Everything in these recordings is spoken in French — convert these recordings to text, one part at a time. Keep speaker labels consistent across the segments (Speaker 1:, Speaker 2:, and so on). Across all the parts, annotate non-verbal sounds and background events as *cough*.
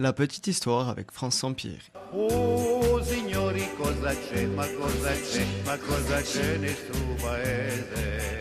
Speaker 1: La petite histoire avec France Sampieri.
Speaker 2: Oh signori cosa c'è, ma cosa c'è, ma cosa c'è nel suo paese?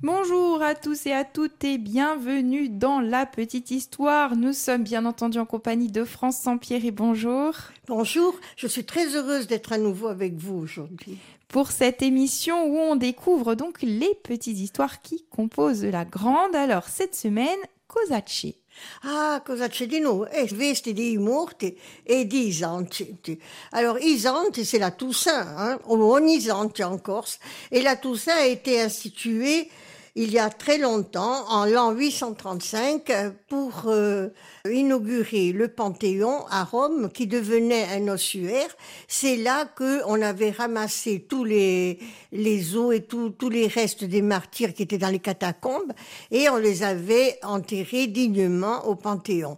Speaker 3: Bonjour à tous et à toutes et bienvenue dans La Petite Histoire. Nous sommes bien entendu en compagnie de France Sampieri. Bonjour.
Speaker 4: Bonjour, je suis très heureuse d'être à nouveau avec vous aujourd'hui.
Speaker 3: Pour cette émission où on découvre donc les petites histoires qui composent la grande. Alors cette semaine, Cosacci.
Speaker 4: Ah, cosa c'è di nuovo? Eh, vesti di morti e di isanti. Alors, isanti, c'est la Toussaint, hein, ou onisanti en Corse. Et la Toussaint a été instituée il y a très longtemps, en l'an 835, pour euh, inaugurer le Panthéon à Rome, qui devenait un ossuaire. C'est là que on avait ramassé tous les les os et tous tous les restes des martyrs qui étaient dans les catacombes, et on les avait enterrés dignement au Panthéon.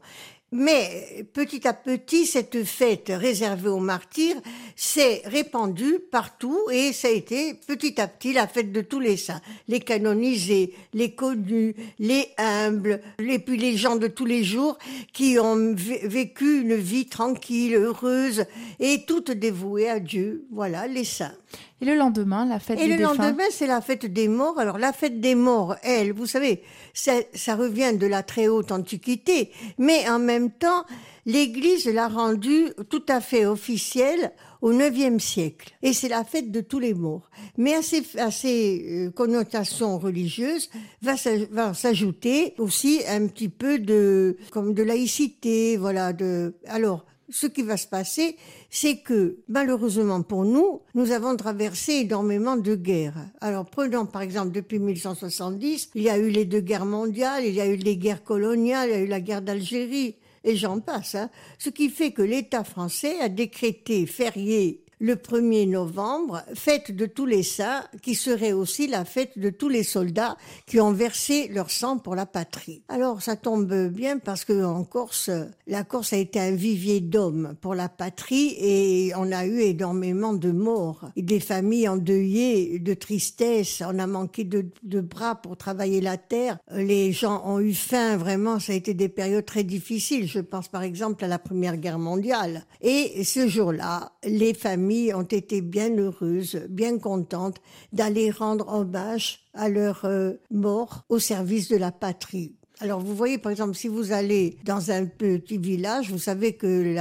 Speaker 4: Mais petit à petit, cette fête réservée aux martyrs s'est répandue partout et ça a été petit à petit la fête de tous les saints. Les canonisés, les connus, les humbles, et puis les gens de tous les jours qui ont vécu une vie tranquille, heureuse et toutes dévouées à Dieu. Voilà, les saints.
Speaker 3: Et le lendemain, la fête
Speaker 4: Et
Speaker 3: des
Speaker 4: le lendemain, c'est la fête des morts. Alors la fête des morts, elle, vous savez, ça, ça revient de la très haute antiquité, mais en même temps, l'Église l'a rendue tout à fait officielle au IXe siècle. Et c'est la fête de tous les morts. Mais à ces, à ces euh, connotations religieuses va, va s'ajouter aussi un petit peu de, comme de laïcité, voilà, de, alors, ce qui va se passer, c'est que malheureusement pour nous, nous avons traversé énormément de guerres. Alors prenons par exemple depuis 1170, il y a eu les deux guerres mondiales, il y a eu les guerres coloniales, il y a eu la guerre d'Algérie, et j'en passe. Hein. Ce qui fait que l'État français a décrété férié le 1er novembre, fête de tous les saints, qui serait aussi la fête de tous les soldats qui ont versé leur sang pour la patrie. Alors ça tombe bien parce que en Corse, la Corse a été un vivier d'hommes pour la patrie et on a eu énormément de morts, des familles endeuillées, de tristesse, on a manqué de, de bras pour travailler la terre, les gens ont eu faim, vraiment ça a été des périodes très difficiles. Je pense par exemple à la Première Guerre mondiale. Et ce jour-là, les familles ont été bien heureuses, bien contentes d'aller rendre hommage à leur euh, mort au service de la patrie. Alors vous voyez par exemple si vous allez dans un petit village, vous savez que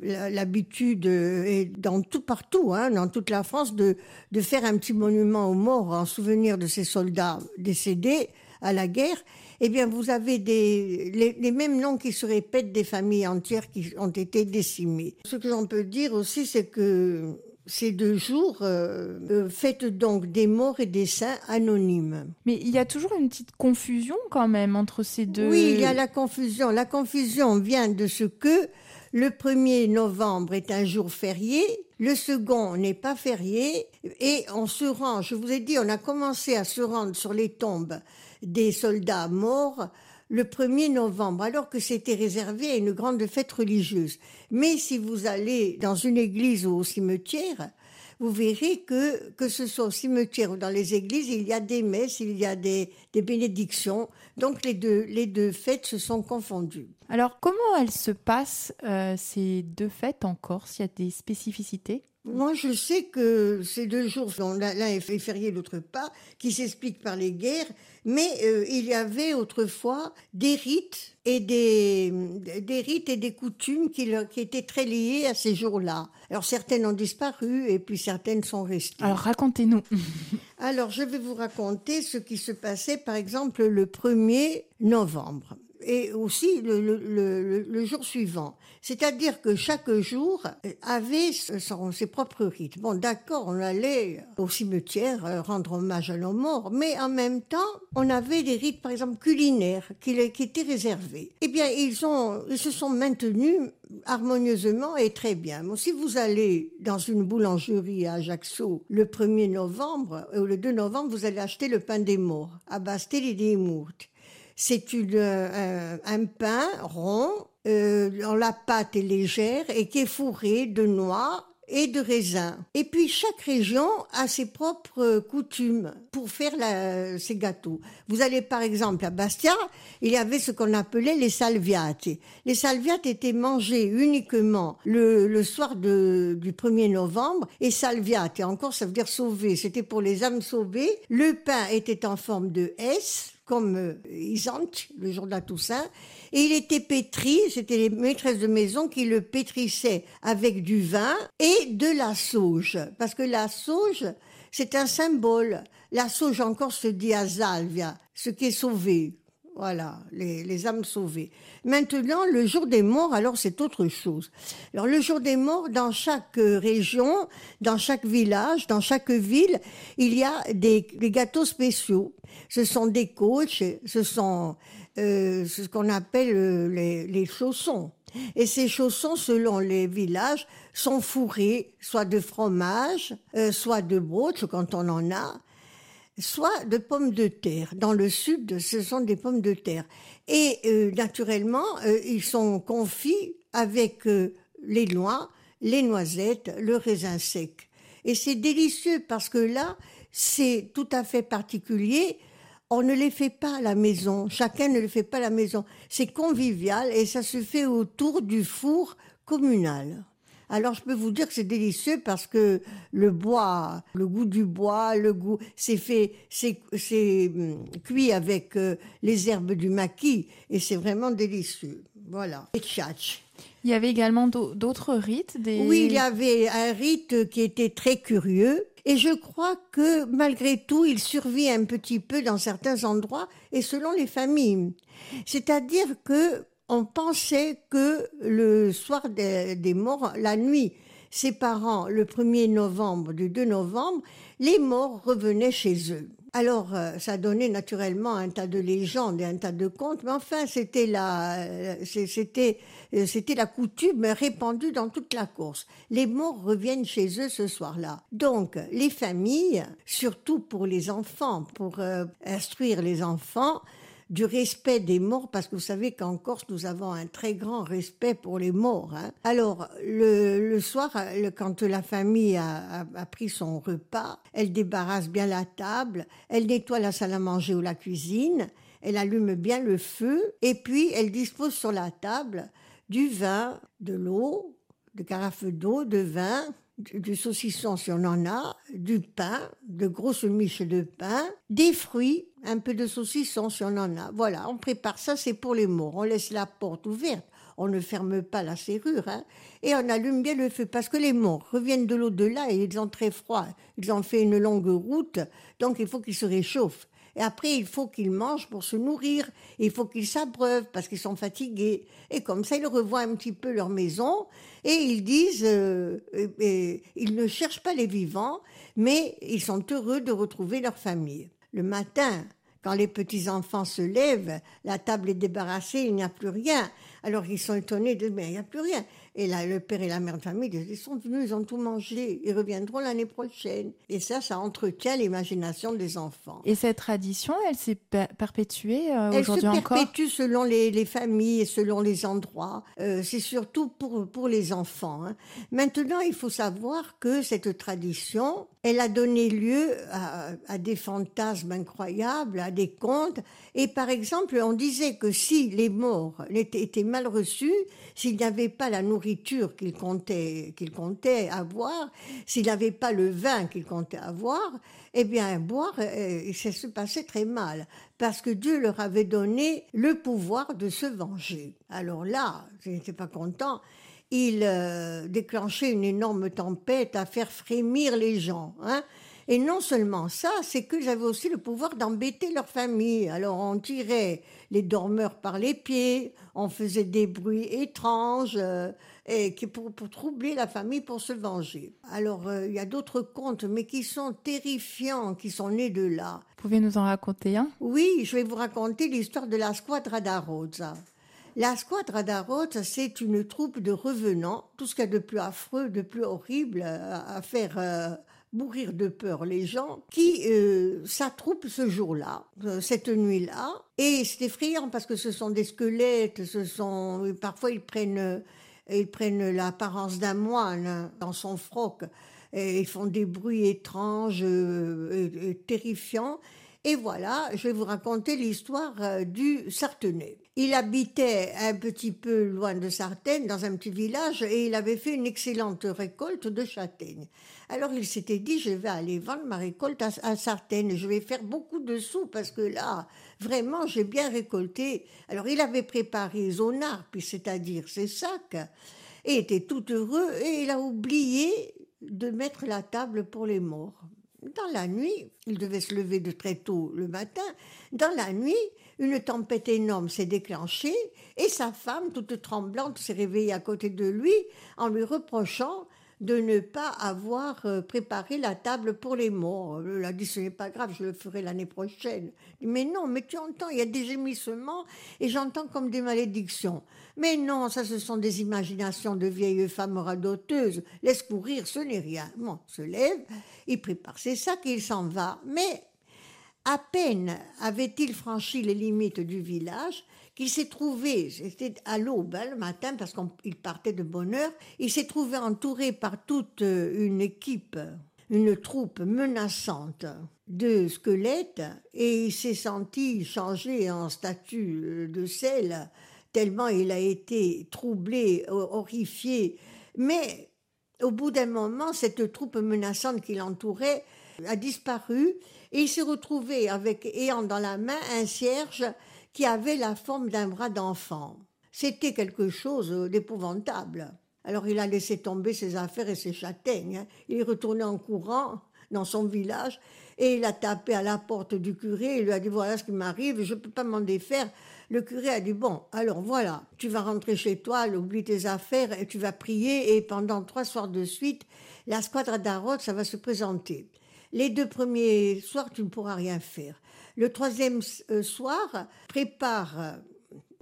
Speaker 4: l'habitude est dans tout partout, hein, dans toute la France, de, de faire un petit monument aux morts en souvenir de ces soldats décédés à la guerre eh bien, vous avez des, les, mêmes noms qui se répètent des familles entières qui ont été décimées. Ce que l'on peut dire aussi, c'est que ces deux jours euh, euh, fêtent donc des morts et des saints anonymes.
Speaker 3: Mais il y a toujours une petite confusion quand même entre ces deux.
Speaker 4: Oui, il y a la confusion. La confusion vient de ce que le 1er novembre est un jour férié, le second n'est pas férié, et on se rend, je vous ai dit, on a commencé à se rendre sur les tombes des soldats morts le 1er novembre, alors que c'était réservé à une grande fête religieuse. Mais si vous allez dans une église ou au cimetière, vous verrez que, que ce soit au cimetière ou dans les églises, il y a des messes, il y a des, des bénédictions. Donc les deux, les deux fêtes se sont confondues.
Speaker 3: Alors comment elles se passent, euh, ces deux fêtes en Corse Il y a des spécificités?
Speaker 4: Moi, je sais que ces deux jours, l'un est férié, l'autre pas, qui s'expliquent par les guerres, mais euh, il y avait autrefois des rites et des, des rites et des coutumes qui, qui étaient très liés à ces jours-là. Alors certaines ont disparu et puis certaines sont restées.
Speaker 3: Alors racontez-nous.
Speaker 4: Alors je vais vous raconter ce qui se passait par exemple le 1er novembre et aussi le, jour suivant. C'est-à-dire que chaque jour avait son, ses propres rites. Bon, d'accord, on allait au cimetière euh, rendre hommage à nos morts, mais en même temps, on avait des rites, par exemple, culinaires qui, étaient réservés. Eh bien, ils, se sont maintenus harmonieusement et très bien. Si vous allez dans une boulangerie à Ajaccio le 1er novembre ou le 2 novembre, vous allez acheter le pain des morts à Bastel des Mourtes. C'est une, un, pain rond, euh, la pâte est légère et qui est fourré de noix et de raisin. Et puis chaque région a ses propres coutumes pour faire la, ses gâteaux. Vous allez par exemple à Bastia, il y avait ce qu'on appelait les salviati. Les salviati étaient mangés uniquement le, le soir de, du 1er novembre et salviati, encore ça veut dire sauver, c'était pour les âmes sauvées. Le pain était en forme de S comme euh, Isante, le jour de la Toussaint, et il était pétri, c'était les maîtresses de maison qui le pétrissaient avec du vin et de la sauge, parce que la sauge, c'est un symbole. La sauge encore se dit à Salvia, ce qui est sauvé. Voilà, les, les, âmes sauvées. Maintenant, le jour des morts, alors c'est autre chose. Alors le jour des morts, dans chaque euh, région, dans chaque village, dans chaque ville, il y a des, des gâteaux spéciaux. Ce sont des coachs, ce sont euh, ce qu'on appelle euh, les, les chaussons. Et ces chaussons, selon les villages, sont fourrés soit de fromage, euh, soit de broche quand on en a, soit de pommes de terre. Dans le sud, ce sont des pommes de terre. Et euh, naturellement, euh, ils sont confits avec euh, les noix, les noisettes, le raisin sec. Et c'est délicieux parce que là, c'est tout à fait particulier. On ne les fait pas à la maison. Chacun ne le fait pas à la maison. C'est convivial et ça se fait autour du four communal. Alors je peux vous dire que c'est délicieux parce que le bois, le goût du bois, le goût, c'est fait, c'est, c'est hum, cuit avec euh, les herbes du maquis et c'est vraiment délicieux. Voilà. Et tchatch.
Speaker 3: Il y avait également d'autres rites des...
Speaker 4: Oui, il y avait un rite qui était très curieux. Et je crois que malgré tout, il survit un petit peu dans certains endroits et selon les familles. C'est-à-dire que on pensait que le soir des, morts, la nuit séparant le 1er novembre du 2 novembre, les morts revenaient chez eux. Alors, euh, ça donnait naturellement un tas de légendes et un tas de contes, mais enfin, c'était la, euh, c'était, euh, c'était la coutume répandue dans toute la course. Les morts reviennent chez eux ce soir-là. Donc, les familles, surtout pour les enfants, pour instruire les enfants, du respect des morts, parce que vous savez qu'en Corse, nous avons un très grand respect pour les morts. Hein. Alors, le, soir, quand la famille a, a, a, pris son repas, elle débarrasse bien la table, elle nettoie la salle à manger ou la cuisine, elle allume bien le feu, et puis elle dispose sur la table du vin, de l'eau, de carafes d'eau, de vin, du saucisson si on en a, du pain, de grosses miches de pain, des fruits, un peu de saucisson si on en a. Voilà, on prépare ça, c'est pour les morts. On laisse la porte ouverte, on ne ferme pas la serrure, hein, et on allume bien le feu, parce que les morts reviennent de l'au-delà et ils ont très froid. Ils ont fait une longue route, donc il faut qu'ils se réchauffent. Et après, il faut qu'ils mangent pour se nourrir. Il faut qu'ils s'abreuvent parce qu'ils sont fatigués. Et comme ça, ils revoient un petit peu leur maison et ils disent, euh, et, ils ne cherchent pas les vivants, mais ils sont heureux de retrouver leur famille. Le matin, quand les petits-enfants se lèvent, la table est débarrassée, il n'y a plus rien. Alors ils sont étonnés de mais il n'y a plus rien. Et là, le père et la mère de famille disent, ils sont venus, ils ont tout mangé, ils reviendront l'année prochaine. Et ça, ça entretient l'imagination des enfants.
Speaker 3: Et cette tradition, elle s'est perpétuée euh, aujourd'hui encore?
Speaker 4: Elle se perpétue selon les, les, familles et selon les endroits. Euh, c'est surtout pour, pour les enfants. Hein. Maintenant, il faut savoir que cette tradition, elle a donné lieu à, des fantasmes incroyables, à des contes. Et par exemple, on disait que si les morts étaient, mal reçus, s'il n'y avait pas la nourriture qu'il comptait, qu'il comptait avoir, s'il n'avait pas le vin qu'il comptait avoir, eh bien, boire, euh, ça se passait très mal, parce que Dieu leur avait donné le pouvoir de se venger. Alors là, je n'étais pas content il euh, déclenchait une énorme tempête à faire frémir les gens. Hein. Et non seulement ça, c'est qu'ils avaient aussi le pouvoir d'embêter leur famille. Alors on tirait les dormeurs par les pieds, on faisait des bruits étranges euh, et qui pour, pour, troubler la famille pour se venger. Alors euh, il y a d'autres contes, mais qui sont terrifiants, qui sont nés de là.
Speaker 3: Vous pouvez nous en raconter un?
Speaker 4: Oui, je vais vous raconter l'histoire de la squadra da Rosa. La squadra d'Arot, c'est une troupe de revenants, tout ce qu'il y a de plus affreux, de plus horrible à, à faire euh, mourir de peur les gens, qui euh, s'attroupent ce jour-là, euh, cette nuit-là. Et c'est effrayant parce que ce sont des squelettes, ce sont parfois ils prennent ils prennent l'apparence d'un moine hein, dans son froc. Et ils font des bruits étranges, euh, terrifiants. Et voilà, je vais vous raconter l'histoire euh, du Sartenay. Il habitait un petit peu loin de Sartène, dans un petit village, et il avait fait une excellente récolte de châtaignes. Alors il s'était dit, je vais aller vendre ma récolte à, Sartène, je vais faire beaucoup de sous, parce que là, vraiment, j'ai bien récolté. Alors il avait préparé son arpe, c'est-à-dire ses sacs, et était tout heureux, et il a oublié de mettre la table pour les morts. Dans la nuit, il devait se lever de très tôt le matin. Dans la nuit, une tempête énorme s'est déclenchée et sa femme, toute tremblante, s'est réveillée à côté de lui en lui reprochant de ne pas avoir euh, préparé la table pour les morts. Elle a dit ce n'est pas grave, je le ferai l'année prochaine. Mais non, mais tu entends, il y a des gémissements et j'entends comme des malédictions. Mais non, ça ce sont des imaginations de vieilles femmes radoteuses. Laisse courir, ce n'est rien. Bon, se lève, il prépare ses sacs et il s'en va. Mais à peine avait-il franchi les limites du village qu'il s'est trouvé, c'était à l'aube hein, le matin parce qu'il partait de bonne heure, il s'est trouvé entouré par toute euh, une équipe, une troupe menaçante de squelettes et il s'est senti changé en statue euh, de sel tellement il a été troublé, horrifié. Mais au bout d'un moment, cette troupe menaçante qui l'entourait a disparu et il s'est retrouvé avec, ayant dans la main un cierge qui avait la forme d'un bras d'enfant. C'était quelque chose d'épouvantable. Alors il a laissé tomber ses affaires et ses châtaignes. hein. Il est retourné en courant dans son village et il a tapé à la porte du curé. Il lui a dit voilà ce qui m'arrive, je ne peux pas m'en défaire. Le curé a dit bon, alors voilà, tu vas rentrer chez toi, oublie tes affaires et tu vas prier et pendant trois soirs de suite, la squadra d'Arod, ça va se présenter. Les deux premiers soirs, tu ne pourras rien faire. Le troisième euh, soir, prépare euh,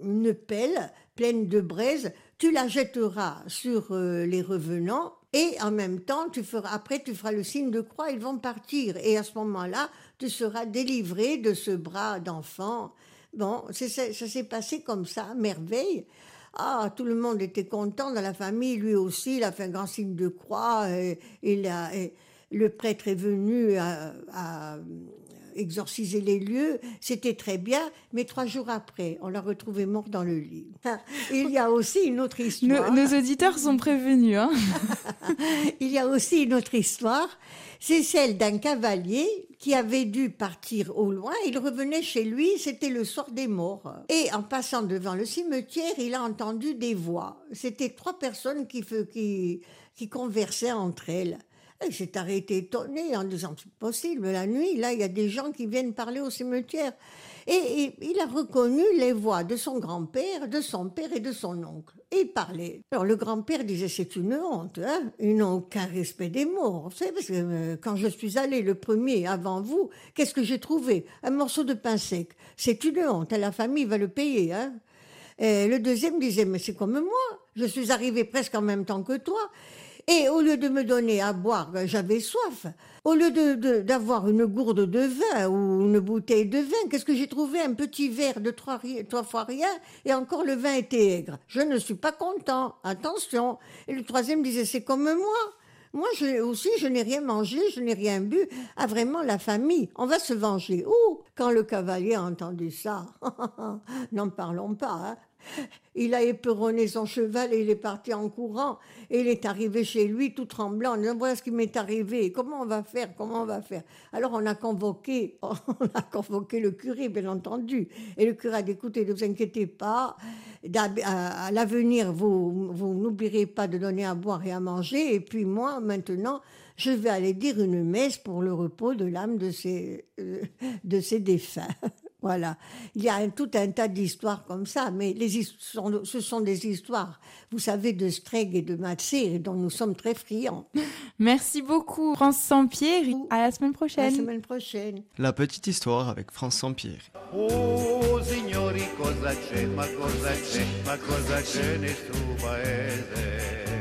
Speaker 4: une pelle pleine de braise, tu la jetteras sur euh, les revenants et en même temps, tu feras, après, tu feras le signe de croix, ils vont partir. Et à ce moment-là, tu seras délivré de ce bras d'enfant. Bon, ça s'est passé comme ça, merveille. Ah, tout le monde était content dans la famille, lui aussi, il a fait un grand signe de croix, et, il a, le prêtre est venu à, à exorciser les lieux, c'était très bien, mais trois jours après, on l'a retrouvé mort dans le lit. *laughs* Il y a aussi une autre histoire.
Speaker 3: nos auditeurs sont prévenus. Hein. *laughs*
Speaker 4: Il y a aussi une autre histoire, c'est celle d'un cavalier qui avait dû partir au loin. Il revenait chez lui, c'était le soir des morts. Et en passant devant le cimetière, il a entendu des voix. C'était trois personnes qui, fe- qui, qui conversaient entre elles. Il s'est arrêté étonné en disant c'est possible, la nuit, là, il y a des gens qui viennent parler au cimetière. Et, et il a reconnu les voix de son grand-père, de son père et de son oncle. Et il parlait. Alors le grand-père disait c'est une honte, hein ils n'ont aucun respect des morts. Parce que euh, quand je suis allé le premier avant vous, qu'est-ce que j'ai trouvé? Un morceau de pain sec. C'est une honte, hein, la famille va le payer. Hein et le deuxième disait, mais c'est comme moi, je suis arrivé presque en même temps que toi. Et au lieu de me donner à boire, j'avais soif. Au lieu d'avoir une gourde de vin ou une bouteille de vin, qu'est-ce que j'ai trouvé? Un petit verre de trois, trois fois rien, et encore le vin était aigre. Je ne suis pas content, attention. Et le troisième disait, c'est comme moi. Moi aussi, je n'ai rien mangé, je n'ai rien bu. Ah, vraiment, la famille, on va se venger. Ouh, quand le cavalier a entendu ça, *laughs* n'en parlons pas. hein. Il a éperonné son cheval et il est parti en courant. Et il est arrivé chez lui tout tremblant. disant, Voilà ce qui m'est arrivé. Comment on va faire? Comment on va faire? Alors on a convoqué, *laughs* on a convoqué le curé, bien entendu. Et le curé a dit écoutez, ne vous inquiétez pas. à l'avenir, vous, vous n'oublierez pas de donner à boire et à manger. Et puis moi, maintenant, je vais aller dire une messe pour le repos de l'âme de ces, euh, de ces défunts. *laughs* Voilà. Il y a un- tout un tas d'histoires comme ça, mais les his- sont- ce sont des histoires, vous savez, de Streg et de Matzé, dont nous sommes très friands. *laughs*
Speaker 3: Merci beaucoup, France Saint-Pierre. À la semaine
Speaker 4: La
Speaker 3: prochaine.
Speaker 4: semaine prochaine.
Speaker 1: La petite histoire avec France Sampieri.
Speaker 2: Oh, signori, cosa c'è, ma cosa c'è, ma cosa c'è paese?